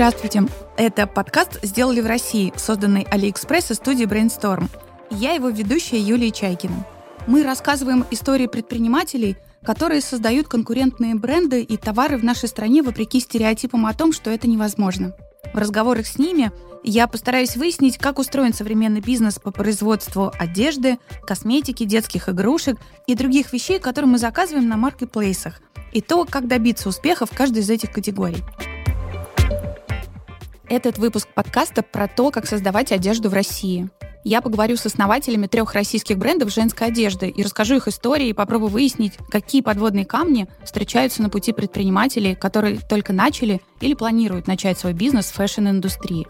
Здравствуйте. Это подкаст «Сделали в России», созданный AliExpress и студией Brainstorm. Я его ведущая Юлия Чайкина. Мы рассказываем истории предпринимателей, которые создают конкурентные бренды и товары в нашей стране вопреки стереотипам о том, что это невозможно. В разговорах с ними я постараюсь выяснить, как устроен современный бизнес по производству одежды, косметики, детских игрушек и других вещей, которые мы заказываем на маркетплейсах, и то, как добиться успеха в каждой из этих категорий. Этот выпуск подкаста про то, как создавать одежду в России. Я поговорю с основателями трех российских брендов женской одежды и расскажу их истории и попробую выяснить, какие подводные камни встречаются на пути предпринимателей, которые только начали или планируют начать свой бизнес в фэшн-индустрии.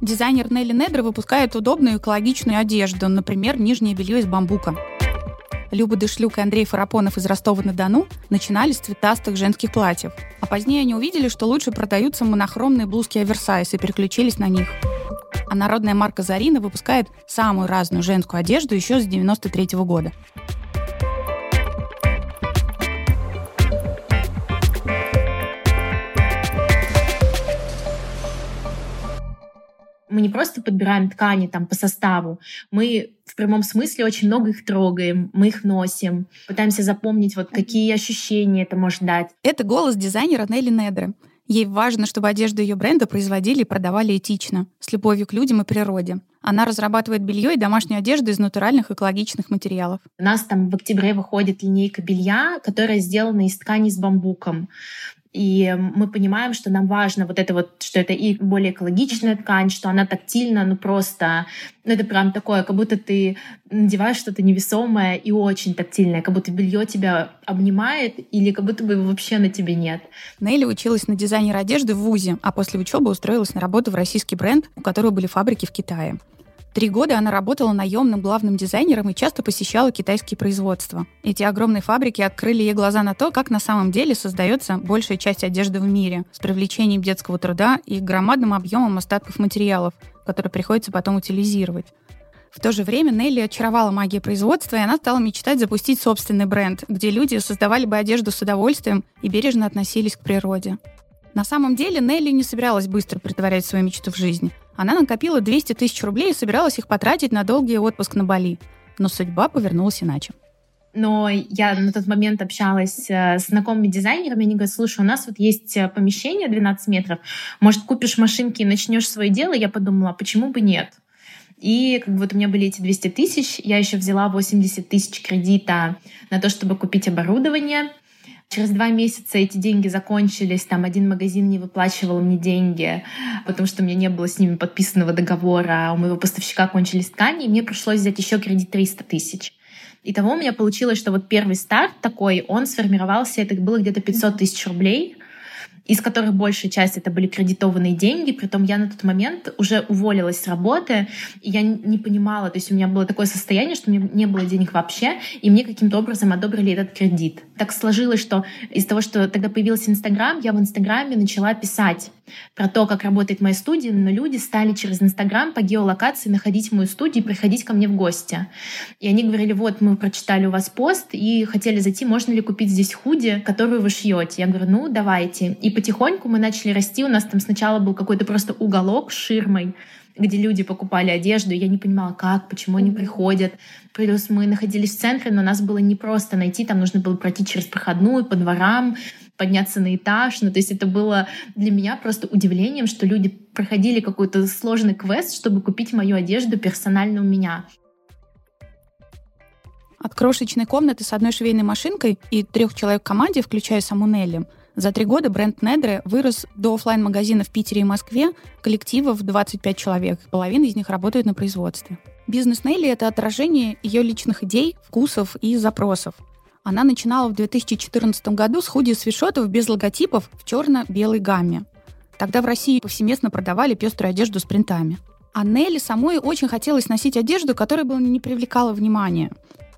Дизайнер Нелли Недре выпускает удобную экологичную одежду, например, нижнее белье из бамбука. Люба Дышлюк и Андрей Фарапонов из Ростова-на-Дону начинали с цветастых женских платьев. А позднее они увидели, что лучше продаются монохромные блузки оверсайз и переключились на них. А народная марка Зарина выпускает самую разную женскую одежду еще с 93 -го года. Мы не просто подбираем ткани там по составу, мы в прямом смысле очень много их трогаем, мы их носим, пытаемся запомнить, вот какие ощущения это может дать. Это голос дизайнера Нелли Недре. Ей важно, чтобы одежду ее бренда производили и продавали этично, с любовью к людям и природе. Она разрабатывает белье и домашнюю одежду из натуральных экологичных материалов. У нас там в октябре выходит линейка белья, которая сделана из ткани с бамбуком. И мы понимаем, что нам важно вот это вот, что это и более экологичная ткань, что она тактильна, ну просто, ну это прям такое, как будто ты надеваешь что-то невесомое и очень тактильное, как будто белье тебя обнимает или как будто бы его вообще на тебе нет. Нелли училась на дизайнер одежды в ВУЗе, а после учебы устроилась на работу в российский бренд, у которого были фабрики в Китае. Три года она работала наемным главным дизайнером и часто посещала китайские производства. Эти огромные фабрики открыли ей глаза на то, как на самом деле создается большая часть одежды в мире, с привлечением детского труда и громадным объемом остатков материалов, которые приходится потом утилизировать. В то же время Нелли очаровала магия производства, и она стала мечтать запустить собственный бренд, где люди создавали бы одежду с удовольствием и бережно относились к природе. На самом деле Нелли не собиралась быстро притворять свою мечту в жизнь. Она накопила 200 тысяч рублей и собиралась их потратить на долгий отпуск на Бали. Но судьба повернулась иначе. Но я на тот момент общалась э, с знакомыми дизайнерами, они говорят, слушай, у нас вот есть э, помещение 12 метров, может, купишь машинки и начнешь свое дело? Я подумала, а почему бы нет? И как бы вот у меня были эти 200 тысяч, я еще взяла 80 тысяч кредита на то, чтобы купить оборудование. Через два месяца эти деньги закончились, там один магазин не выплачивал мне деньги, потому что у меня не было с ними подписанного договора, а у моего поставщика кончились ткани, и мне пришлось взять еще кредит 300 тысяч. Итого у меня получилось, что вот первый старт такой, он сформировался, это было где-то 500 тысяч рублей, из которых большая часть это были кредитованные деньги, притом я на тот момент уже уволилась с работы, и я не понимала, то есть у меня было такое состояние, что у меня не было денег вообще, и мне каким-то образом одобрили этот кредит. Так сложилось, что из того, что тогда появился Инстаграм, я в Инстаграме начала писать про то, как работает моя студия, но люди стали через Инстаграм по геолокации находить мою студию и приходить ко мне в гости. И они говорили, вот, мы прочитали у вас пост и хотели зайти, можно ли купить здесь худи, которую вы шьете. Я говорю, ну, давайте. И потихоньку мы начали расти. У нас там сначала был какой-то просто уголок с ширмой, где люди покупали одежду, и я не понимала, как, почему они приходят. Плюс мы находились в центре, но нас было не просто найти, там нужно было пройти через проходную, по дворам, подняться на этаж. Ну, то есть это было для меня просто удивлением, что люди проходили какой-то сложный квест, чтобы купить мою одежду персонально у меня. От крошечной комнаты с одной швейной машинкой и трех человек в команде, включая саму Нелли, за три года бренд Недре вырос до офлайн магазина в Питере и Москве, коллективов 25 человек, половина из них работают на производстве. Бизнес Нелли — это отражение ее личных идей, вкусов и запросов. Она начинала в 2014 году с худи свитшотов без логотипов в черно-белой гамме. Тогда в России повсеместно продавали пеструю одежду с принтами. А Нелли самой очень хотелось носить одежду, которая бы не привлекала внимания.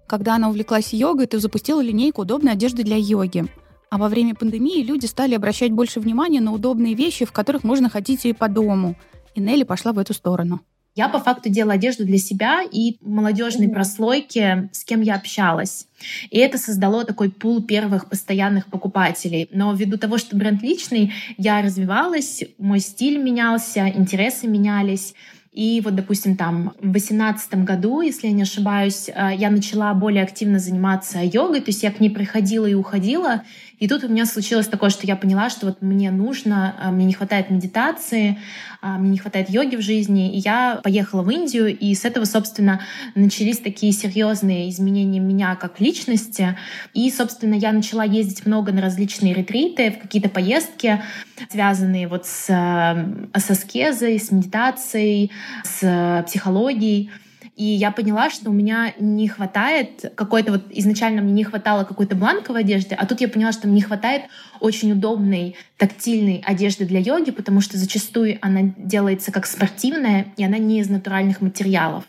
Когда она увлеклась йогой, то запустила линейку удобной одежды для йоги. А во время пандемии люди стали обращать больше внимания на удобные вещи, в которых можно ходить и по дому. И Нелли пошла в эту сторону. Я по факту делала одежду для себя и молодежной прослойки, с кем я общалась. И это создало такой пул первых постоянных покупателей. Но ввиду того, что бренд личный, я развивалась, мой стиль менялся, интересы менялись. И вот, допустим, там в 2018 году, если я не ошибаюсь, э, я начала более активно заниматься йогой, то есть я к ней приходила и уходила, и тут у меня случилось такое, что я поняла, что вот мне нужно, а, мне не хватает медитации, а, мне не хватает йоги в жизни. И я поехала в Индию, и с этого, собственно, начались такие серьезные изменения меня как личности. И, собственно, я начала ездить много на различные ретриты, в какие-то поездки, связанные вот с, а, с аскезой, с медитацией, с психологией. И я поняла, что у меня не хватает какой-то вот изначально мне не хватало какой-то бланковой одежды, а тут я поняла, что мне не хватает очень удобной тактильной одежды для йоги, потому что зачастую она делается как спортивная, и она не из натуральных материалов.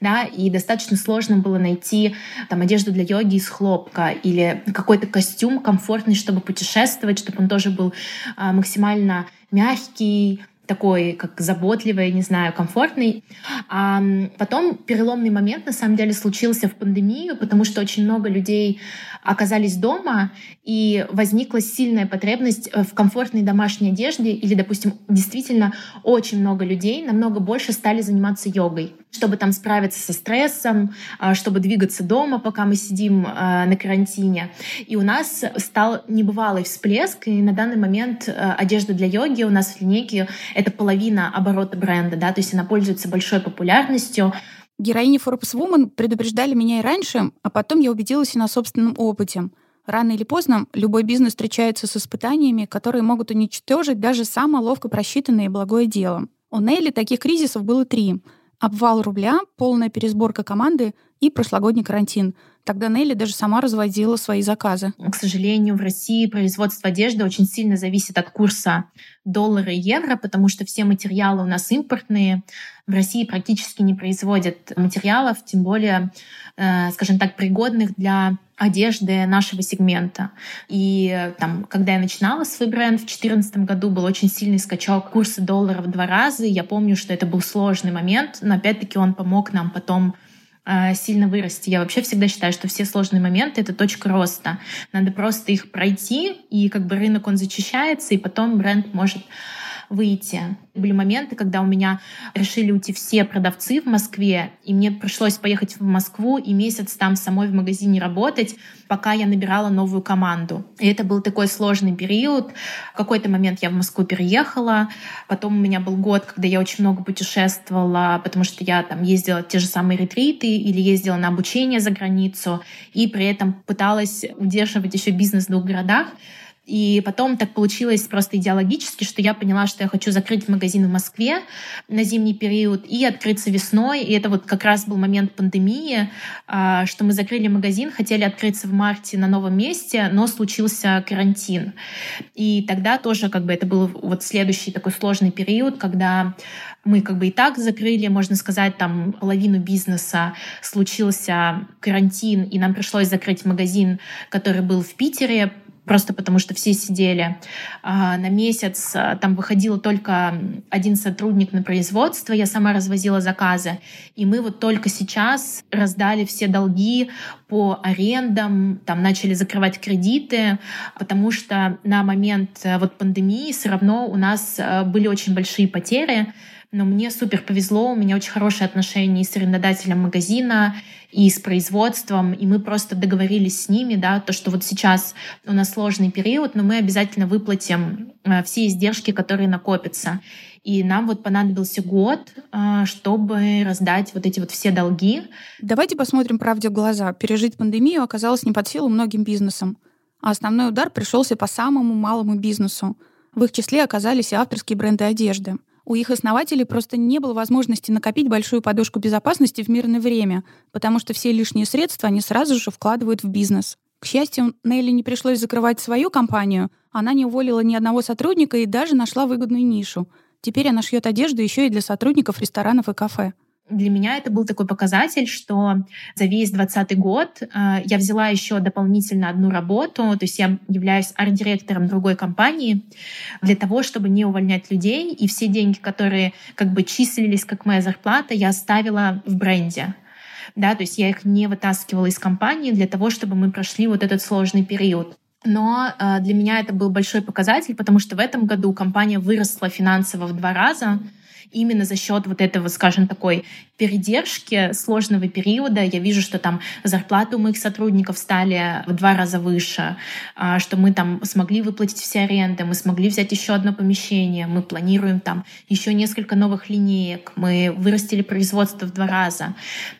Да, и достаточно сложно было найти там одежду для йоги из хлопка или какой-то костюм комфортный, чтобы путешествовать, чтобы он тоже был а, максимально мягкий, такой, как заботливый, не знаю, комфортный. А потом переломный момент, на самом деле, случился в пандемию, потому что очень много людей оказались дома, и возникла сильная потребность э, в комфортной домашней одежде, или, допустим, действительно очень много людей намного больше стали заниматься йогой, чтобы там справиться со стрессом, а, чтобы двигаться дома, пока мы сидим а, на карантине. И у нас стал небывалый всплеск, и на данный момент э, одежда для йоги у нас в линейке — это половина оборота бренда, да, то есть она пользуется большой популярностью, Героини Forbes Woman предупреждали меня и раньше, а потом я убедилась и на собственном опыте. Рано или поздно любой бизнес встречается с испытаниями, которые могут уничтожить даже самое ловко просчитанное и благое дело. У Нелли таких кризисов было три. Обвал рубля, полная пересборка команды и прошлогодний карантин — Тогда Нелли даже сама разводила свои заказы. К сожалению, в России производство одежды очень сильно зависит от курса доллара и евро, потому что все материалы у нас импортные. В России практически не производят материалов, тем более, э, скажем так, пригодных для одежды нашего сегмента. И там, когда я начинала свой бренд в 2014 году, был очень сильный скачок курса доллара в два раза. Я помню, что это был сложный момент, но опять-таки он помог нам потом сильно вырасти. Я вообще всегда считаю, что все сложные моменты — это точка роста. Надо просто их пройти, и как бы рынок, он зачищается, и потом бренд может выйти. Были моменты, когда у меня решили уйти все продавцы в Москве, и мне пришлось поехать в Москву и месяц там самой в магазине работать, пока я набирала новую команду. И это был такой сложный период. В какой-то момент я в Москву переехала, потом у меня был год, когда я очень много путешествовала, потому что я там ездила те же самые ретриты или ездила на обучение за границу, и при этом пыталась удерживать еще бизнес в двух городах. И потом так получилось просто идеологически, что я поняла, что я хочу закрыть магазин в Москве на зимний период и открыться весной. И это вот как раз был момент пандемии, а, что мы закрыли магазин, хотели открыться в марте на новом месте, но случился карантин. И тогда тоже как бы это был вот следующий такой сложный период, когда мы как бы и так закрыли, можно сказать, там половину бизнеса, случился карантин, и нам пришлось закрыть магазин, который был в Питере, просто потому что все сидели. А, на месяц а, там выходило только один сотрудник на производство, я сама развозила заказы. И мы вот только сейчас раздали все долги по арендам, там начали закрывать кредиты, потому что на момент э, вот пандемии все равно у нас э, были очень большие потери, но мне супер повезло, у меня очень хорошие отношения и с арендодателем магазина, и с производством, и мы просто договорились с ними, да, то, что вот сейчас у нас сложный период, но мы обязательно выплатим э, все издержки, которые накопятся. И нам вот понадобился год, э, чтобы раздать вот эти вот все долги. Давайте посмотрим правде в глаза. Пережить пандемию оказалось не под силу многим бизнесам. А основной удар пришелся по самому малому бизнесу. В их числе оказались и авторские бренды одежды — у их основателей просто не было возможности накопить большую подушку безопасности в мирное время, потому что все лишние средства они сразу же вкладывают в бизнес. К счастью, Нелли не пришлось закрывать свою компанию, она не уволила ни одного сотрудника и даже нашла выгодную нишу. Теперь она шьет одежду еще и для сотрудников ресторанов и кафе. Для меня это был такой показатель, что за весь 2020 год э, я взяла еще дополнительно одну работу, то есть я являюсь арт-директором другой компании для того, чтобы не увольнять людей, и все деньги, которые как бы числились как моя зарплата, я оставила в бренде. Да, то есть я их не вытаскивала из компании для того, чтобы мы прошли вот этот сложный период. Но э, для меня это был большой показатель, потому что в этом году компания выросла финансово в два раза, именно за счет вот этого, скажем, такой передержки сложного периода. Я вижу, что там зарплаты у моих сотрудников стали в два раза выше, а, что мы там смогли выплатить все аренды, мы смогли взять еще одно помещение, мы планируем там еще несколько новых линеек, мы вырастили производство в два раза.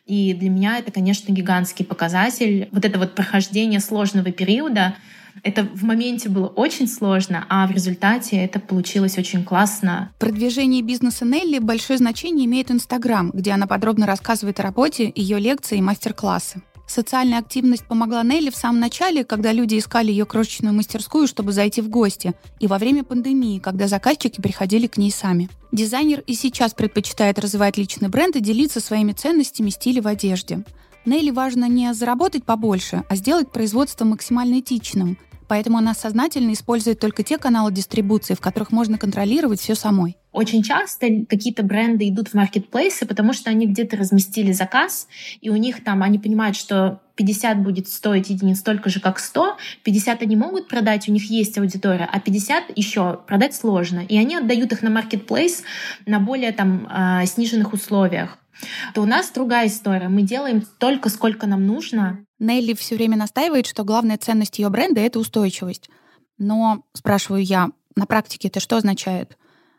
И для меня это, конечно, гигантский показатель. Вот это вот прохождение сложного периода, это в моменте было очень сложно, а в результате это получилось очень классно. В продвижении бизнеса Нелли большое значение имеет Инстаграм, где она подробно рассказывает о работе, ее лекции и мастер-классы. Социальная активность помогла Нелли в самом начале, когда люди искали ее крошечную мастерскую, чтобы зайти в гости, и во время пандемии, когда заказчики приходили к ней сами. Дизайнер и сейчас предпочитает развивать личный бренд и делиться своими ценностями стиля в одежде. Нелли важно не заработать побольше, а сделать производство максимально этичным. Поэтому она сознательно использует только те каналы дистрибуции, в которых можно контролировать все самой. Очень часто какие-то бренды идут в маркетплейсы, потому что они где-то разместили заказ, и у них там, они понимают, что 50 будет стоить единиц столько же, как 100, 50 они могут продать, у них есть аудитория, а 50 еще продать сложно. И они отдают их на маркетплейс на более там а, сниженных условиях то у нас другая история. Мы делаем столько, сколько нам нужно. Нелли все время настаивает, что главная ценность ее бренда — это устойчивость. Но, спрашиваю я, на практике это что означает?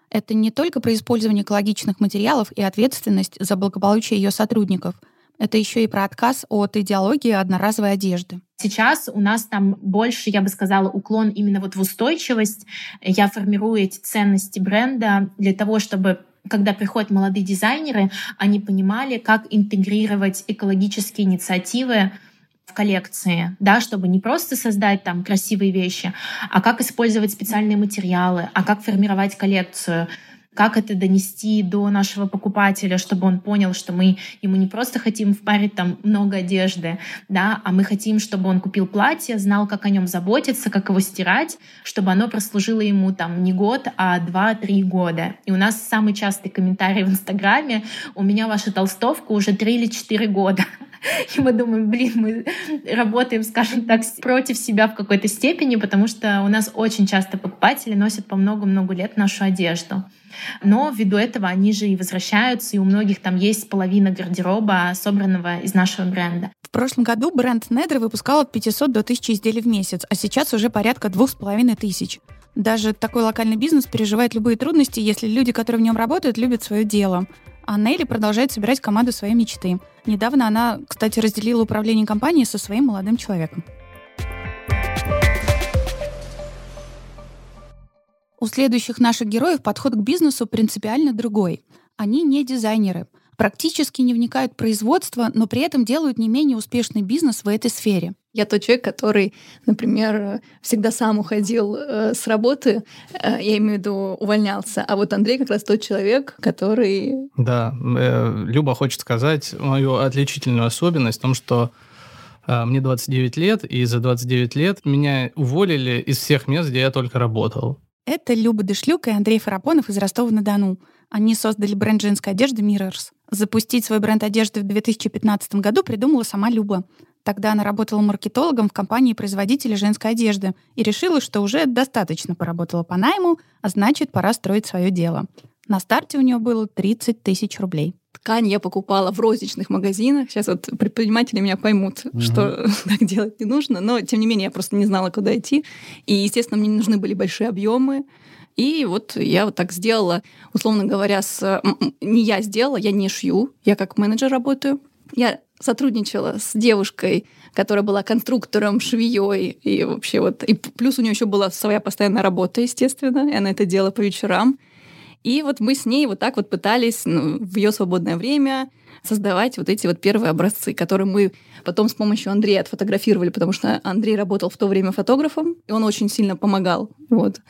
Это не только про использование экологичных материалов и ответственность за благополучие ее сотрудников. Это еще и про отказ от идеологии одноразовой одежды. Сейчас у нас там больше, я бы сказала, уклон именно вот в устойчивость. Я формирую эти ценности бренда для того, чтобы когда приходят молодые дизайнеры, они понимали, как интегрировать экологические инициативы в коллекции, да, чтобы не просто создать там красивые вещи, а как использовать специальные материалы, а как формировать коллекцию, как это донести до нашего покупателя, чтобы он понял, что мы ему не просто хотим впарить там много одежды, да, а мы хотим, чтобы он купил платье, знал, как о нем заботиться, как его стирать, чтобы оно прослужило ему там не год, а два-три года. И у нас самый частый комментарий в Инстаграме «У меня ваша толстовка уже три или четыре года». И мы думаем, блин, мы работаем, скажем так, против себя в какой-то степени, потому что у нас очень часто покупатели носят по много-много лет нашу одежду. Но ввиду этого они же и возвращаются, и у многих там есть половина гардероба, собранного из нашего бренда. В прошлом году бренд Недра выпускал от 500 до 1000 изделий в месяц, а сейчас уже порядка двух с половиной тысяч. Даже такой локальный бизнес переживает любые трудности, если люди, которые в нем работают, любят свое дело. А Нелли продолжает собирать команду своей мечты. Недавно она, кстати, разделила управление компанией со своим молодым человеком. У следующих наших героев подход к бизнесу принципиально другой. Они не дизайнеры, практически не вникают в производство, но при этом делают не менее успешный бизнес в этой сфере. Я тот человек, который, например, всегда сам уходил э, с работы, э, я имею в виду увольнялся, а вот Андрей как раз тот человек, который... Да, э, Люба хочет сказать мою отличительную особенность в том, что э, мне 29 лет, и за 29 лет меня уволили из всех мест, где я только работал. Это Люба Дышлюк и Андрей Фарапонов из Ростова-на-Дону. Они создали бренд женской одежды Mirrors. Запустить свой бренд одежды в 2015 году придумала сама Люба. Тогда она работала маркетологом в компании-производителя женской одежды и решила, что уже достаточно поработала по найму, а значит, пора строить свое дело. На старте у нее было 30 тысяч рублей. Ткань я покупала в розничных магазинах. Сейчас вот предприниматели меня поймут, угу. что так делать не нужно. Но, тем не менее, я просто не знала, куда идти. И, естественно, мне не нужны были большие объемы. И вот я вот так сделала, условно говоря, с... не я сделала, я не шью, я как менеджер работаю. Я сотрудничала с девушкой, которая была конструктором, швеей, и вообще вот... И плюс у нее еще была своя постоянная работа, естественно, и она это делала по вечерам. И вот мы с ней вот так вот пытались ну, в ее свободное время создавать вот эти вот первые образцы, которые мы потом с помощью Андрея отфотографировали, потому что Андрей работал в то время фотографом, и он очень сильно помогал. Вот.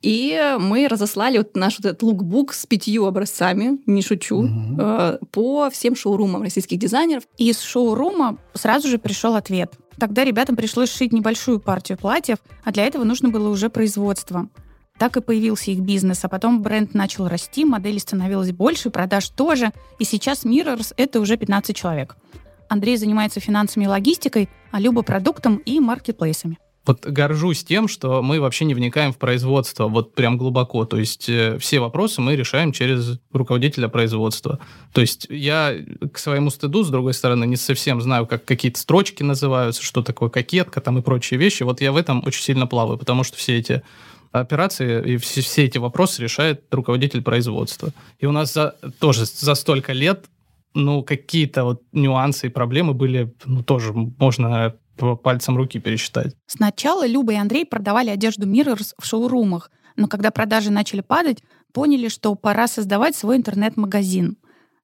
И мы разослали вот наш вот этот лукбук с пятью образцами, не шучу, угу. э, по всем шоурумам российских дизайнеров. Из шоурума сразу же пришел ответ. Тогда ребятам пришлось шить небольшую партию платьев, а для этого нужно было уже производство. Так и появился их бизнес, а потом бренд начал расти, моделей становилось больше, продаж тоже, и сейчас Mirrors — это уже 15 человек. Андрей занимается финансами и логистикой, а Люба — продуктом и маркетплейсами вот горжусь тем, что мы вообще не вникаем в производство вот прям глубоко. То есть э, все вопросы мы решаем через руководителя производства. То есть я к своему стыду, с другой стороны, не совсем знаю, как какие-то строчки называются, что такое кокетка там и прочие вещи. Вот я в этом очень сильно плаваю, потому что все эти операции и все, все эти вопросы решает руководитель производства. И у нас за, тоже за столько лет ну, какие-то вот нюансы и проблемы были, ну, тоже можно по пальцам руки пересчитать. Сначала Люба и Андрей продавали одежду Mirrors в шоурумах, но когда продажи начали падать, поняли, что пора создавать свой интернет-магазин.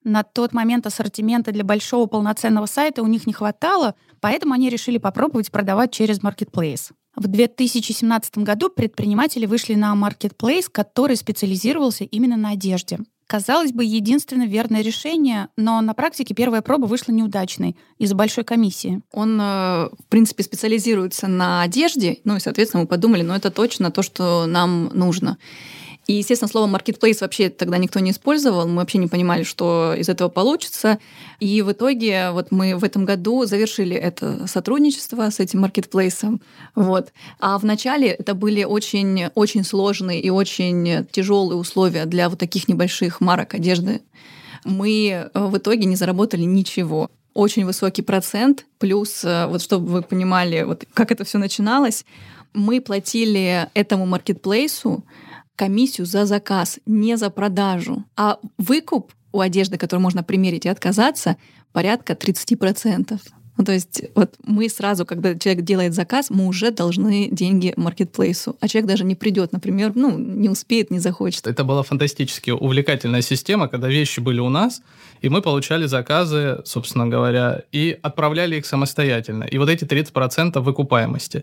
На тот момент ассортимента для большого полноценного сайта у них не хватало, поэтому они решили попробовать продавать через Marketplace. В 2017 году предприниматели вышли на Marketplace, который специализировался именно на одежде. Казалось бы, единственно верное решение, но на практике первая проба вышла неудачной из-за большой комиссии. Он, э, в принципе, специализируется на одежде, ну и, соответственно, мы подумали, ну это точно то, что нам нужно. И, естественно, слово marketplace вообще тогда никто не использовал, мы вообще не понимали, что из этого получится. И в итоге вот мы в этом году завершили это сотрудничество с этим маркетплейсом. Вот. А вначале это были очень, очень сложные и очень тяжелые условия для вот таких небольших марок одежды. Мы э, в итоге не заработали ничего очень высокий процент, плюс, э, вот чтобы вы понимали, вот как это все начиналось, мы платили этому маркетплейсу комиссию за заказ, не за продажу. А выкуп у одежды, которую можно примерить и отказаться, порядка 30%. Ну, то есть вот мы сразу, когда человек делает заказ, мы уже должны деньги маркетплейсу. А человек даже не придет, например, ну, не успеет, не захочет. Это была фантастически увлекательная система, когда вещи были у нас, и мы получали заказы, собственно говоря, и отправляли их самостоятельно. И вот эти 30% выкупаемости.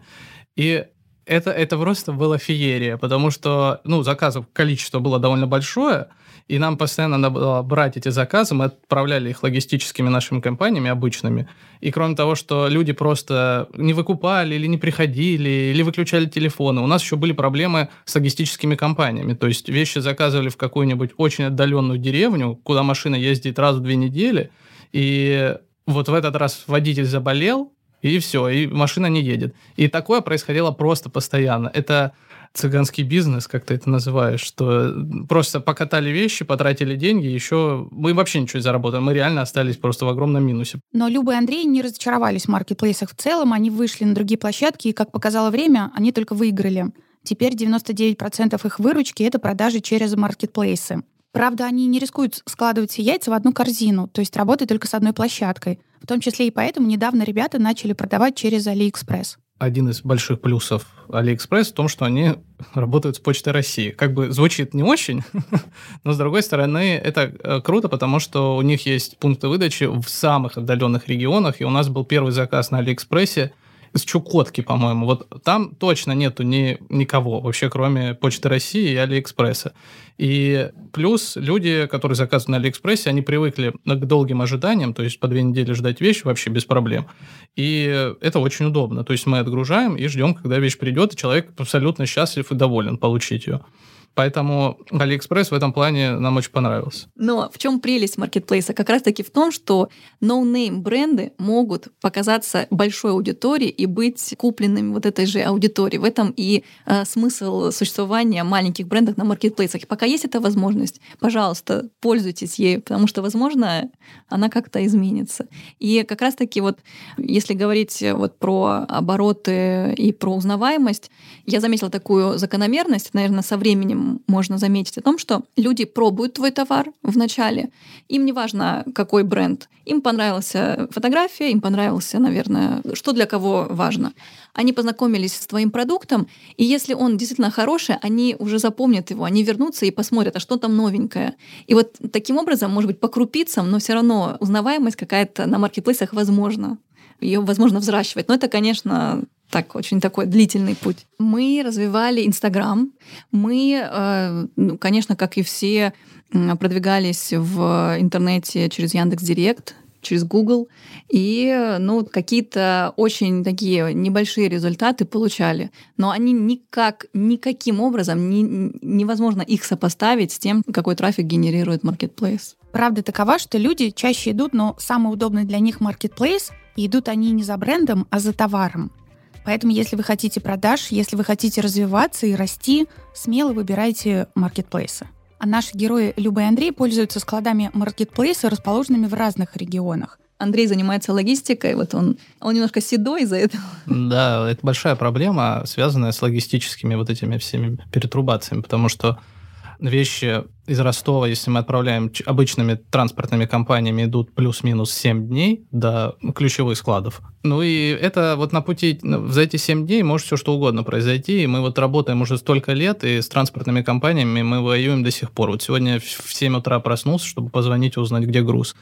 И это, это просто была феерия, потому что, ну, заказов количество было довольно большое, и нам постоянно надо было брать эти заказы, мы отправляли их логистическими нашими компаниями обычными. И кроме того, что люди просто не выкупали или не приходили, или выключали телефоны, у нас еще были проблемы с логистическими компаниями. То есть вещи заказывали в какую-нибудь очень отдаленную деревню, куда машина ездит раз в две недели, и вот в этот раз водитель заболел, и все, и машина не едет. И такое происходило просто постоянно. Это цыганский бизнес, как ты это называешь, что просто покатали вещи, потратили деньги, еще мы вообще ничего не заработали, мы реально остались просто в огромном минусе. Но Люба и Андрей не разочаровались в маркетплейсах в целом, они вышли на другие площадки, и, как показало время, они только выиграли. Теперь 99% их выручки — это продажи через маркетплейсы. Правда, они не рискуют складывать все яйца в одну корзину, то есть работать только с одной площадкой. В том числе и поэтому недавно ребята начали продавать через AliExpress. Один из больших плюсов AliExpress в том, что они работают с Почтой России. Как бы звучит не очень, но с другой стороны это э, круто, потому что у них есть пункты выдачи в самых отдаленных регионах, и у нас был первый заказ на AliExpress – с Чукотки, по-моему. Вот там точно нету ни, никого вообще, кроме Почты России и Алиэкспресса. И плюс люди, которые заказывают на Алиэкспрессе, они привыкли к долгим ожиданиям, то есть по две недели ждать вещь вообще без проблем. И это очень удобно. То есть мы отгружаем и ждем, когда вещь придет, и человек абсолютно счастлив и доволен получить ее. Поэтому AliExpress в этом плане нам очень понравился. Но в чем прелесть маркетплейса? Как раз-таки в том, что no-name бренды могут показаться большой аудитории и быть купленными вот этой же аудиторией. В этом и э, смысл существования маленьких брендов на маркетплейсах. И пока есть эта возможность, пожалуйста, пользуйтесь ею, потому что, возможно, она как-то изменится. И как раз-таки вот, если говорить вот про обороты и про узнаваемость, я заметила такую закономерность, наверное, со временем можно заметить о том, что люди пробуют твой товар в начале. Им не важно, какой бренд. Им понравилась фотография, им понравился, наверное, что для кого важно. Они познакомились с твоим продуктом, и если он действительно хороший, они уже запомнят его, они вернутся и посмотрят, а что там новенькое. И вот таким образом, может быть, по крупицам, но все равно узнаваемость какая-то на маркетплейсах возможна ее возможно взращивать. Но это, конечно, так, очень такой длительный путь. Мы развивали Инстаграм. Мы, э, ну, конечно, как и все, продвигались в интернете через Яндекс Директ, через Google, и ну, какие-то очень такие небольшие результаты получали. Но они никак, никаким образом не, невозможно их сопоставить с тем, какой трафик генерирует Marketplace. Правда такова, что люди чаще идут, но самый удобный для них Marketplace, и идут они не за брендом, а за товаром. Поэтому, если вы хотите продаж, если вы хотите развиваться и расти, смело выбирайте маркетплейсы. А наши герои Люба и Андрей пользуются складами маркетплейса, расположенными в разных регионах. Андрей занимается логистикой, вот он, он немножко седой из-за этого. Да, это большая проблема, связанная с логистическими вот этими всеми перетрубациями, потому что вещи из Ростова, если мы отправляем обычными транспортными компаниями, идут плюс-минус 7 дней до ключевых складов. Ну и это вот на пути, ну, за эти 7 дней может все что угодно произойти, и мы вот работаем уже столько лет, и с транспортными компаниями мы воюем до сих пор. Вот сегодня в 7 утра проснулся, чтобы позвонить и узнать, где груз.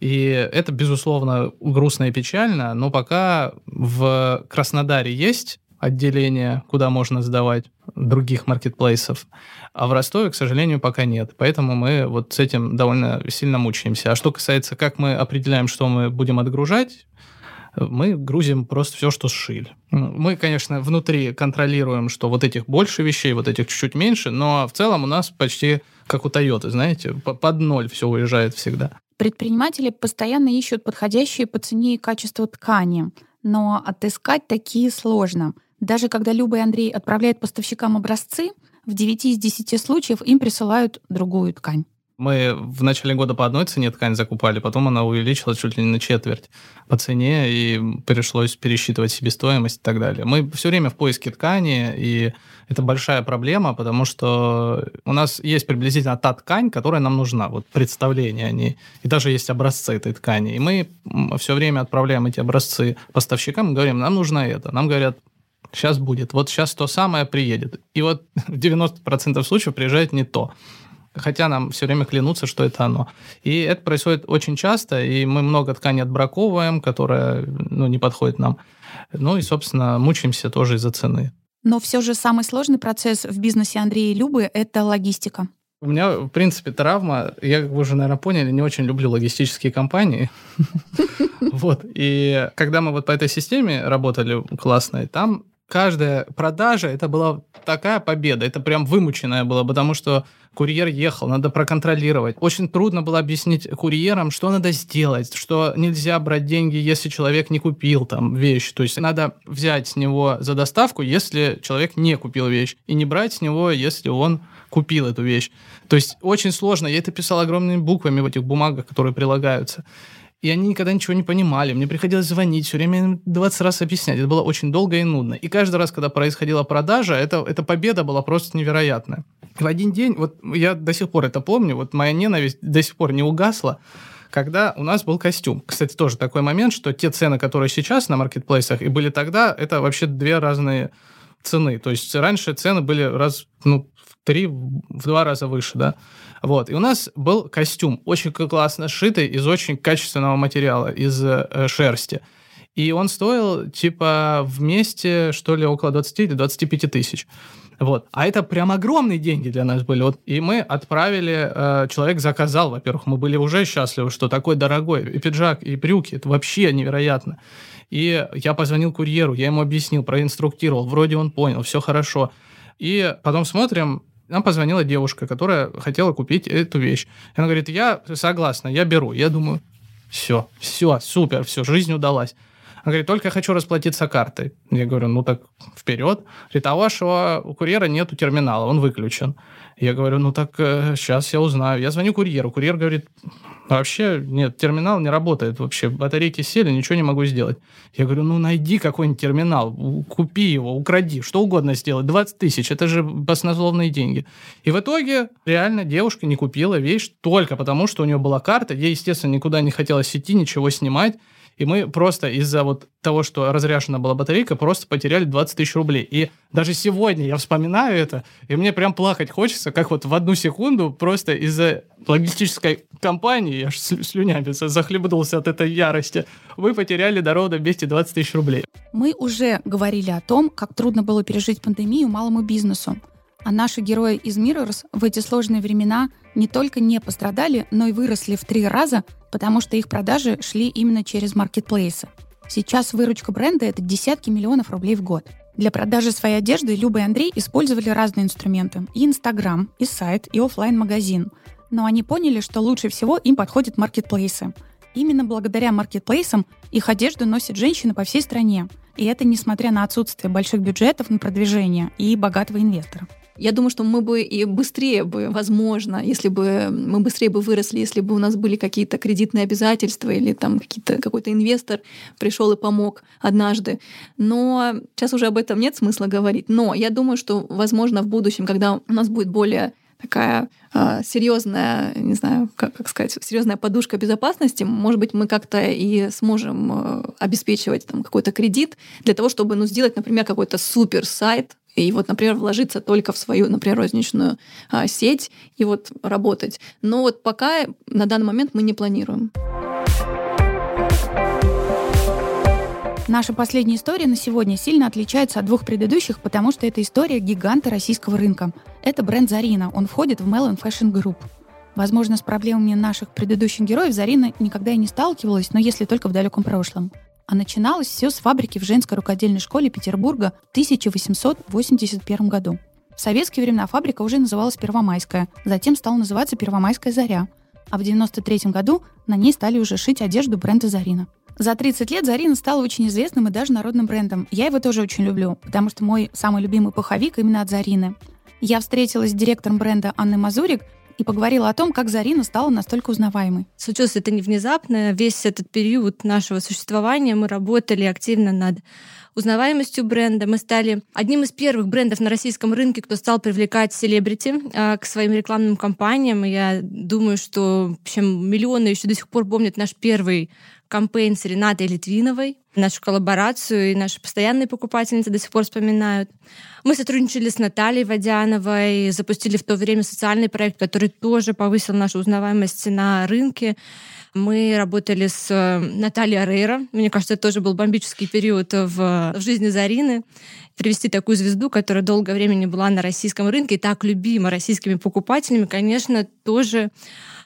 И это, безусловно, грустно и печально, но пока в Краснодаре есть отделение, куда можно сдавать других маркетплейсов. А в Ростове, к сожалению, пока нет. Поэтому мы вот с этим довольно сильно мучаемся. А что касается, как мы определяем, что мы будем отгружать, мы грузим просто все, что сшили. Мы, конечно, внутри контролируем, что вот этих больше вещей, вот этих чуть-чуть меньше, но в целом у нас почти как у Тойоты, знаете, под ноль все уезжает всегда. Предприниматели постоянно ищут подходящие по цене и качеству ткани, но отыскать такие сложно. Даже когда Люба и Андрей отправляют поставщикам образцы, в 9 из 10 случаев им присылают другую ткань. Мы в начале года по одной цене ткань закупали, потом она увеличилась чуть ли не на четверть по цене, и пришлось пересчитывать себестоимость и так далее. Мы все время в поиске ткани, и это большая проблема, потому что у нас есть приблизительно та ткань, которая нам нужна, вот представление о ней, и даже есть образцы этой ткани. И мы все время отправляем эти образцы поставщикам и говорим, нам нужно это. Нам говорят, сейчас будет, вот сейчас то самое приедет. И вот в 90% случаев приезжает не то. Хотя нам все время клянутся, что это оно. И это происходит очень часто, и мы много ткани отбраковываем, которая ну, не подходит нам. Ну и, собственно, мучаемся тоже из-за цены. Но все же самый сложный процесс в бизнесе Андрея и Любы – это логистика. У меня, в принципе, травма. Я, как вы уже, наверное, поняли, не очень люблю логистические компании. Вот. И когда мы вот по этой системе работали классной, там каждая продажа, это была такая победа, это прям вымученная была, потому что курьер ехал, надо проконтролировать. Очень трудно было объяснить курьерам, что надо сделать, что нельзя брать деньги, если человек не купил там вещь. То есть надо взять с него за доставку, если человек не купил вещь, и не брать с него, если он купил эту вещь. То есть очень сложно. Я это писал огромными буквами в этих бумагах, которые прилагаются и они никогда ничего не понимали. Мне приходилось звонить, все время им 20 раз объяснять. Это было очень долго и нудно. И каждый раз, когда происходила продажа, это, эта победа была просто невероятная. В один день, вот я до сих пор это помню, вот моя ненависть до сих пор не угасла, когда у нас был костюм. Кстати, тоже такой момент, что те цены, которые сейчас на маркетплейсах и были тогда, это вообще две разные цены. То есть раньше цены были раз, ну, три, в два раза выше, да. Вот. И у нас был костюм, очень классно сшитый из очень качественного материала, из э, шерсти. И он стоил, типа, вместе, что ли, около 20 или 25 тысяч. Вот. А это прям огромные деньги для нас были. Вот. И мы отправили, э, человек заказал, во-первых, мы были уже счастливы, что такой дорогой. И пиджак, и брюки, это вообще невероятно. И я позвонил курьеру, я ему объяснил, проинструктировал, вроде он понял, все хорошо. И потом смотрим, нам позвонила девушка, которая хотела купить эту вещь. Она говорит, я согласна, я беру. Я думаю, все, все, супер, все, жизнь удалась. Она говорит, только я хочу расплатиться картой. Я говорю, ну так вперед. Говорит, а у вашего курьера нету терминала, он выключен. Я говорю, ну так э, сейчас я узнаю. Я звоню курьеру. Курьер говорит, вообще нет, терминал не работает вообще. Батарейки сели, ничего не могу сделать. Я говорю, ну найди какой-нибудь терминал, купи его, укради, что угодно сделай. 20 тысяч, это же баснословные деньги. И в итоге реально девушка не купила вещь только потому, что у нее была карта. Ей, естественно, никуда не хотелось идти, ничего снимать. И мы просто из-за вот того, что разряжена была батарейка, просто потеряли 20 тысяч рублей. И даже сегодня я вспоминаю это, и мне прям плакать хочется, как вот в одну секунду просто из-за логистической компании, я аж слюнями захлебнулся от этой ярости, вы потеряли до рода 220 тысяч рублей. Мы уже говорили о том, как трудно было пережить пандемию малому бизнесу. А наши герои из Mirrors в эти сложные времена не только не пострадали, но и выросли в три раза, потому что их продажи шли именно через маркетплейсы. Сейчас выручка бренда — это десятки миллионов рублей в год. Для продажи своей одежды Люба и Андрей использовали разные инструменты. И Инстаграм, и сайт, и офлайн магазин Но они поняли, что лучше всего им подходят маркетплейсы. Именно благодаря маркетплейсам их одежду носят женщины по всей стране. И это несмотря на отсутствие больших бюджетов на продвижение и богатого инвестора. Я думаю, что мы бы и быстрее бы, возможно, если бы мы быстрее бы выросли, если бы у нас были какие-то кредитные обязательства или там какие-то, какой-то инвестор пришел и помог однажды. Но сейчас уже об этом нет смысла говорить. Но я думаю, что, возможно, в будущем, когда у нас будет более такая э, серьезная, не знаю, как, как сказать, серьезная подушка безопасности, может быть, мы как-то и сможем э, обеспечивать там какой-то кредит для того, чтобы, ну, сделать, например, какой-то супер сайт, и вот, например, вложиться только в свою, например, розничную а, сеть и вот работать. Но вот пока на данный момент мы не планируем. Наша последняя история на сегодня сильно отличается от двух предыдущих, потому что это история гиганта российского рынка. Это бренд Зарина. Он входит в Melon Fashion Group. Возможно, с проблемами наших предыдущих героев Зарина никогда и не сталкивалась, но если только в далеком прошлом. А начиналось все с фабрики в женской рукодельной школе Петербурга в 1881 году. В советские времена фабрика уже называлась Первомайская, затем стала называться Первомайская заря, а в 93 году на ней стали уже шить одежду бренда Зарина. За 30 лет Зарина стала очень известным и даже народным брендом. Я его тоже очень люблю, потому что мой самый любимый пуховик именно от Зарины. Я встретилась с директором бренда Анной Мазурик и поговорила о том, как Зарина стала настолько узнаваемой. Случилось это не внезапно. Весь этот период нашего существования мы работали активно над узнаваемостью бренда. Мы стали одним из первых брендов на российском рынке, кто стал привлекать селебрити э, к своим рекламным кампаниям. И я думаю, что в общем, миллионы еще до сих пор помнят наш первый кампейн с Ренатой Литвиновой, нашу коллаборацию, и наши постоянные покупательницы до сих пор вспоминают. Мы сотрудничали с Натальей Водяновой, запустили в то время социальный проект, который тоже повысил нашу узнаваемость на рынке. Мы работали с э, Натальей Рейра. Мне кажется, это тоже был бомбический период в, в жизни Зарины. Привести такую звезду, которая долгое время не была на российском рынке и так любима российскими покупателями, конечно, тоже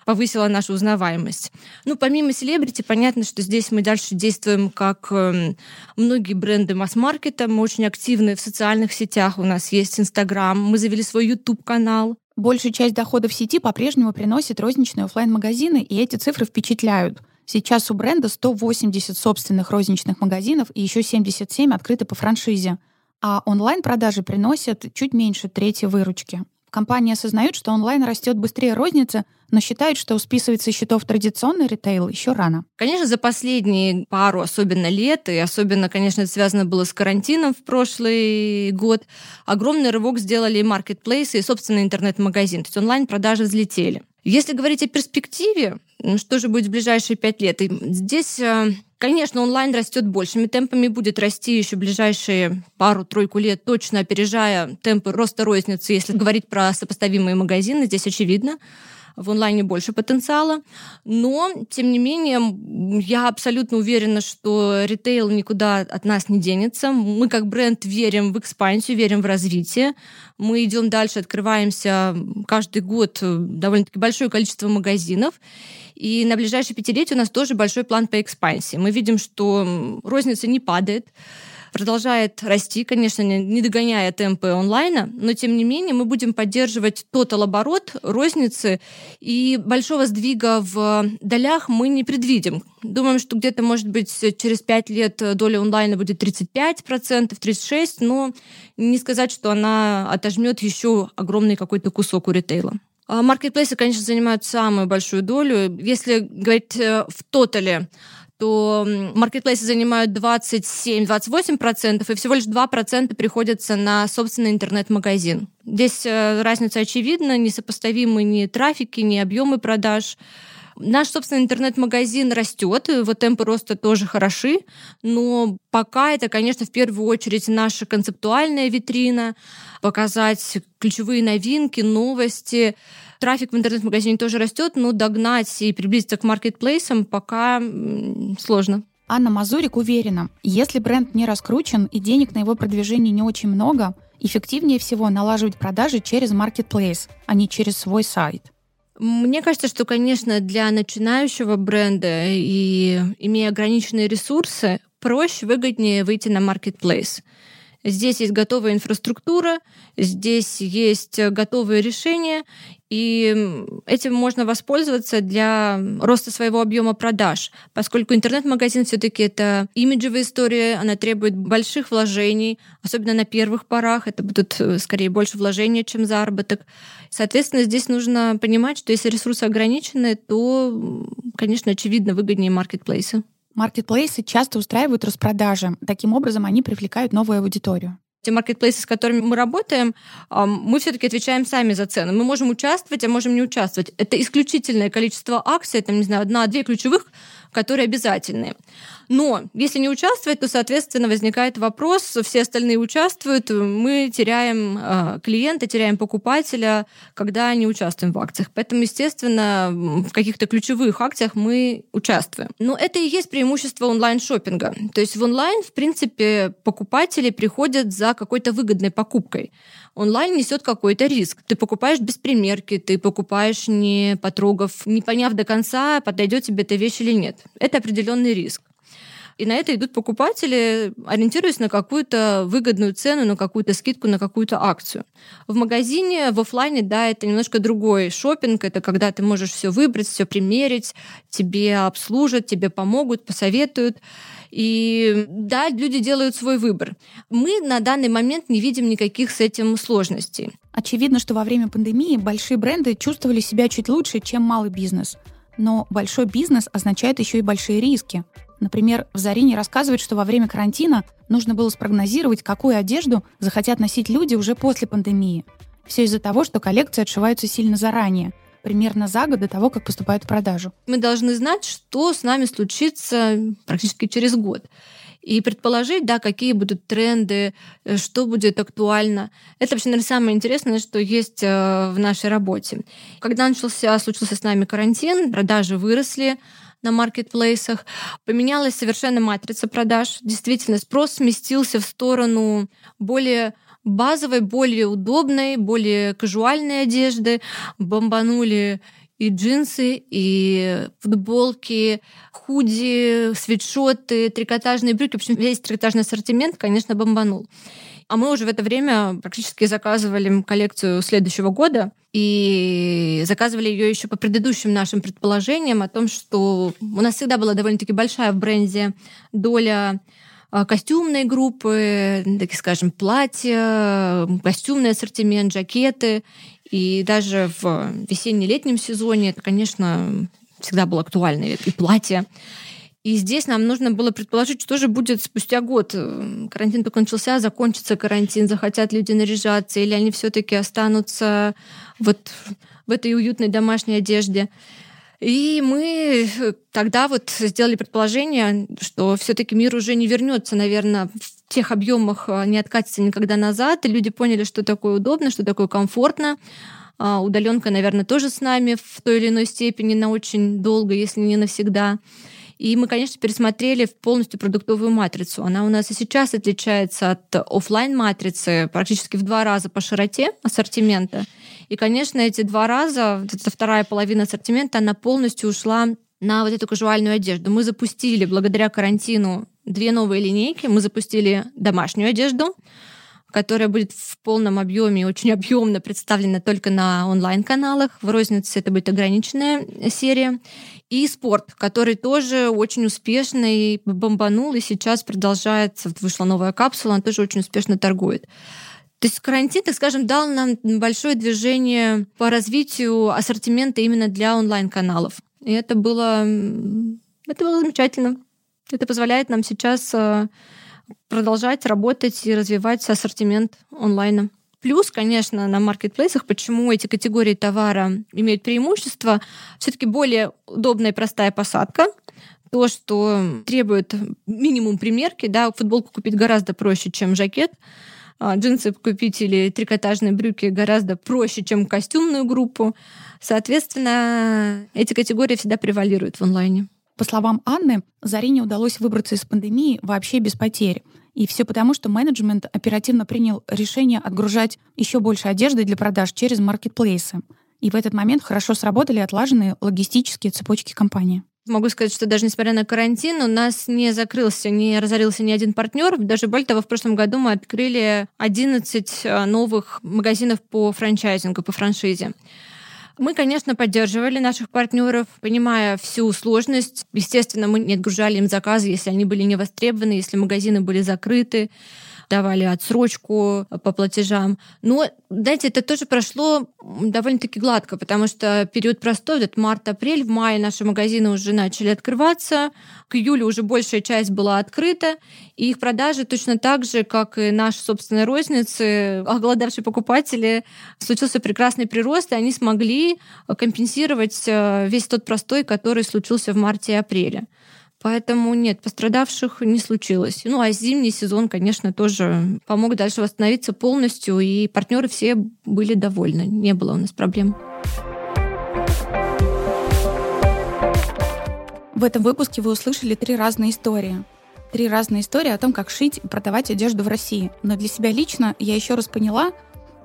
повысила нашу узнаваемость. Ну, помимо селебрити, понятно, что здесь мы дальше действуем как э, многие бренды масс-маркета. Мы очень активны в социальных сетях. У нас есть Инстаграм, мы завели свой YouTube-канал. Большую часть доходов сети по-прежнему приносят розничные офлайн магазины и эти цифры впечатляют. Сейчас у бренда 180 собственных розничных магазинов и еще 77 открыты по франшизе. А онлайн-продажи приносят чуть меньше трети выручки. Компании осознают, что онлайн растет быстрее розницы, но считают, что списывать со счетов традиционный ритейл еще рано. Конечно, за последние пару, особенно лет, и особенно, конечно, это связано было с карантином в прошлый год, огромный рывок сделали маркетплейсы и собственный интернет-магазин. То есть онлайн-продажи взлетели. Если говорить о перспективе, что же будет в ближайшие пять лет, здесь э, Конечно, онлайн растет большими темпами, будет расти еще ближайшие пару-тройку лет, точно опережая темпы роста розницы. Если говорить про сопоставимые магазины, здесь очевидно в онлайне больше потенциала. Но, тем не менее, я абсолютно уверена, что ритейл никуда от нас не денется. Мы как бренд верим в экспансию, верим в развитие. Мы идем дальше, открываемся каждый год довольно-таки большое количество магазинов. И на ближайшие пятилетие у нас тоже большой план по экспансии. Мы видим, что розница не падает продолжает расти, конечно, не догоняя темпы онлайна, но тем не менее мы будем поддерживать тотал оборот розницы, и большого сдвига в долях мы не предвидим. Думаем, что где-то, может быть, через 5 лет доля онлайна будет 35%, 36%, но не сказать, что она отожмет еще огромный какой-то кусок у ритейла. А маркетплейсы, конечно, занимают самую большую долю. Если говорить э, в тотале, то маркетплейсы занимают 27-28%, и всего лишь 2% приходится на собственный интернет-магазин. Здесь э, разница очевидна, несопоставимы ни трафики, ни объемы продаж. Наш, собственно, интернет-магазин растет, вот темпы роста тоже хороши, но пока это, конечно, в первую очередь наша концептуальная витрина, показать ключевые новинки, новости. Трафик в интернет-магазине тоже растет, но догнать и приблизиться к маркетплейсам пока сложно. Анна Мазурик уверена, если бренд не раскручен и денег на его продвижение не очень много, эффективнее всего налаживать продажи через маркетплейс, а не через свой сайт. Мне кажется, что, конечно, для начинающего бренда и имея ограниченные ресурсы, проще, выгоднее выйти на marketplace. Здесь есть готовая инфраструктура, здесь есть готовые решения, и этим можно воспользоваться для роста своего объема продаж, поскольку интернет-магазин все-таки это имиджевая история, она требует больших вложений, особенно на первых порах. Это будут э, скорее больше вложения, чем заработок. Соответственно, здесь нужно понимать, что если ресурсы ограничены, то, конечно, очевидно, выгоднее маркетплейсы. Маркетплейсы часто устраивают распродажи. Таким образом, они привлекают новую аудиторию те маркетплейсы, с которыми мы работаем, мы все-таки отвечаем сами за цену. Мы можем участвовать, а можем не участвовать. Это исключительное количество акций, там, не знаю, одна-две ключевых, которые обязательные. Но если не участвовать, то, соответственно, возникает вопрос, все остальные участвуют, мы теряем э, клиента, теряем покупателя, когда не участвуем в акциях. Поэтому, естественно, в каких-то ключевых акциях мы участвуем. Но это и есть преимущество онлайн-шопинга. То есть в онлайн, в принципе, покупатели приходят за какой-то выгодной покупкой. Онлайн несет какой-то риск. Ты покупаешь без примерки, ты покупаешь не потрогав, не поняв до конца, подойдет тебе эта вещь или нет. Это определенный риск. И на это идут покупатели, ориентируясь на какую-то выгодную цену, на какую-то скидку, на какую-то акцию. В магазине, в офлайне, да, это немножко другой шопинг. Это когда ты можешь все выбрать, все примерить, тебе обслужат, тебе помогут, посоветуют. И да, люди делают свой выбор. Мы на данный момент не видим никаких с этим сложностей. Очевидно, что во время пандемии большие бренды чувствовали себя чуть лучше, чем малый бизнес. Но большой бизнес означает еще и большие риски. Например, в Зарине рассказывают, что во время карантина нужно было спрогнозировать, какую одежду захотят носить люди уже после пандемии. Все из-за того, что коллекции отшиваются сильно заранее, примерно за год до того, как поступают в продажу. Мы должны знать, что с нами случится практически через год и предположить, да, какие будут тренды, э, что будет актуально. Это вообще, наверное, самое интересное, что есть э, в нашей работе. Когда начался, случился с нами карантин, продажи выросли, на маркетплейсах. Поменялась совершенно матрица продаж. Действительно, спрос сместился в сторону более базовой, более удобной, более казуальной одежды. Бомбанули и джинсы, и футболки, худи, свитшоты, трикотажные брюки. В общем, весь трикотажный ассортимент, конечно, бомбанул. А мы уже в это время практически заказывали коллекцию следующего года и заказывали ее еще по предыдущим нашим предположениям о том, что у нас всегда была довольно-таки большая в бренде доля а, костюмной группы, такие, скажем, платья, костюмный ассортимент, жакеты. И даже в весенне-летнем сезоне это, конечно, всегда было актуально, и платья. И здесь нам нужно было предположить, что же будет спустя год. Карантин только начался, закончится карантин, захотят люди наряжаться, или они все-таки останутся вот в этой уютной домашней одежде. И мы тогда вот сделали предположение, что все-таки мир уже не вернется, наверное, в тех объемах, а, не откатится никогда назад. И люди поняли, что такое удобно, что такое комфортно. А, удаленка, наверное, тоже с нами в той или иной степени на очень долго, если не навсегда. И мы, конечно, пересмотрели полностью продуктовую матрицу. Она у нас и сейчас отличается от офлайн матрицы практически в два раза по широте ассортимента. И, конечно, эти два раза, вот эта вторая половина ассортимента, она полностью ушла на вот эту кажуальную одежду. Мы запустили благодаря карантину две новые линейки. Мы запустили домашнюю одежду, которая будет в полном объеме и очень объемно представлена только на онлайн-каналах. В рознице это будет ограниченная серия. И спорт, который тоже очень успешный, бомбанул, и сейчас продолжается. Вышла новая капсула, она тоже очень успешно торгует. То есть карантин, так скажем, дал нам большое движение по развитию ассортимента именно для онлайн-каналов. И это было, это было замечательно. Это позволяет нам сейчас э, продолжать работать и развивать ассортимент онлайна. Плюс, конечно, на маркетплейсах, почему эти категории товара имеют преимущество, все-таки более удобная и простая посадка, то, что требует минимум примерки, да, футболку купить гораздо проще, чем жакет, а, джинсы купить или трикотажные брюки гораздо проще, чем костюмную группу. Соответственно, эти категории всегда превалируют в онлайне. По словам Анны, Зарине удалось выбраться из пандемии вообще без потерь. И все потому, что менеджмент оперативно принял решение отгружать еще больше одежды для продаж через маркетплейсы. И в этот момент хорошо сработали отлаженные логистические цепочки компании. Могу сказать, что даже несмотря на карантин, у нас не закрылся, не разорился ни один партнер. Даже более того, в прошлом году мы открыли 11 э, новых магазинов по франчайзингу, по франшизе. Мы, конечно, поддерживали наших партнеров, понимая всю сложность. Естественно, мы не отгружали им заказы, если они были не востребованы, если магазины были закрыты давали отсрочку по платежам. Но, знаете, это тоже прошло довольно-таки гладко, потому что период простой, этот март-апрель, в мае наши магазины уже начали открываться, к июлю уже большая часть была открыта, и их продажи точно так же, как и наши собственные розницы, оголодавшие покупатели, случился прекрасный прирост, и они смогли компенсировать э, весь тот простой, который случился в марте и апреле. Поэтому нет, пострадавших не случилось. Ну, а зимний сезон, конечно, тоже помог дальше восстановиться полностью, и партнеры все были довольны. Не было у нас проблем. В этом выпуске вы услышали три разные истории. Три разные истории о том, как шить и продавать одежду в России. Но для себя лично я еще раз поняла,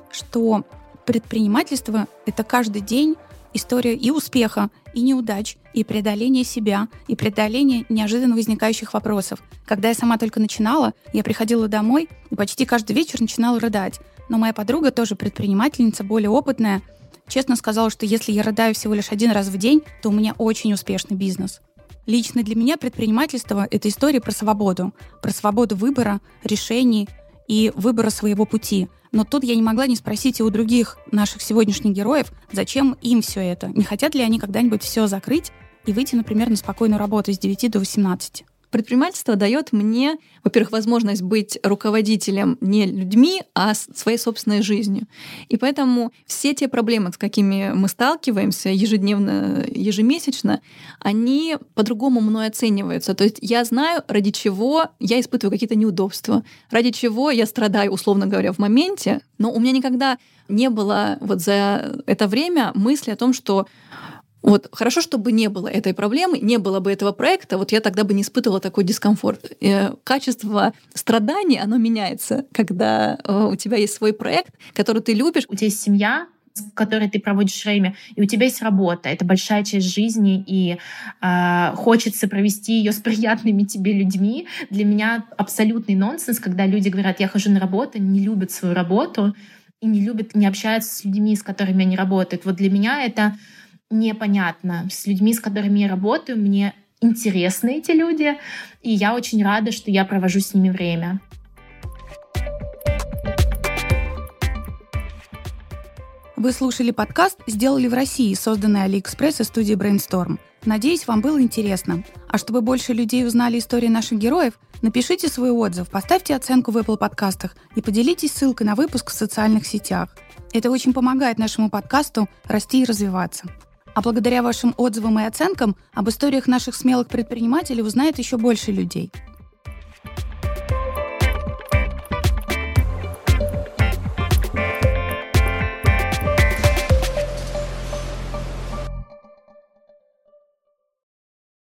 что предпринимательство — это каждый день история и успеха, и неудач, и преодоления себя, и преодоления неожиданно возникающих вопросов. Когда я сама только начинала, я приходила домой и почти каждый вечер начинала рыдать. Но моя подруга, тоже предпринимательница, более опытная, честно сказала, что если я рыдаю всего лишь один раз в день, то у меня очень успешный бизнес. Лично для меня предпринимательство — это история про свободу, про свободу выбора, решений и выбора своего пути — но тут я не могла не спросить и у других наших сегодняшних героев, зачем им все это? Не хотят ли они когда-нибудь все закрыть и выйти, например, на спокойную работу с 9 до 18? Предпринимательство дает мне, во-первых, возможность быть руководителем не людьми, а своей собственной жизнью. И поэтому все те проблемы, с какими мы сталкиваемся ежедневно, ежемесячно, они по-другому мной оцениваются. То есть я знаю, ради чего я испытываю какие-то неудобства, ради чего я страдаю, условно говоря, в моменте, но у меня никогда не было вот за это время мысли о том, что вот хорошо, чтобы не было этой проблемы, не было бы этого проекта, вот я тогда бы не испытывала такой дискомфорт. Э, качество страданий, оно меняется, когда э, у тебя есть свой проект, который ты любишь. У тебя есть семья, в которой ты проводишь время, и у тебя есть работа, это большая часть жизни, и э, хочется провести ее с приятными тебе людьми. Для меня абсолютный нонсенс, когда люди говорят, я хожу на работу, не любят свою работу и не любят, не общаются с людьми, с которыми они работают. Вот для меня это непонятно. С людьми, с которыми я работаю, мне интересны эти люди, и я очень рада, что я провожу с ними время. Вы слушали подкаст «Сделали в России», созданный Алиэкспресс и студией Brainstorm. Надеюсь, вам было интересно. А чтобы больше людей узнали истории наших героев, напишите свой отзыв, поставьте оценку в Apple подкастах и поделитесь ссылкой на выпуск в социальных сетях. Это очень помогает нашему подкасту расти и развиваться. А благодаря вашим отзывам и оценкам об историях наших смелых предпринимателей узнает еще больше людей.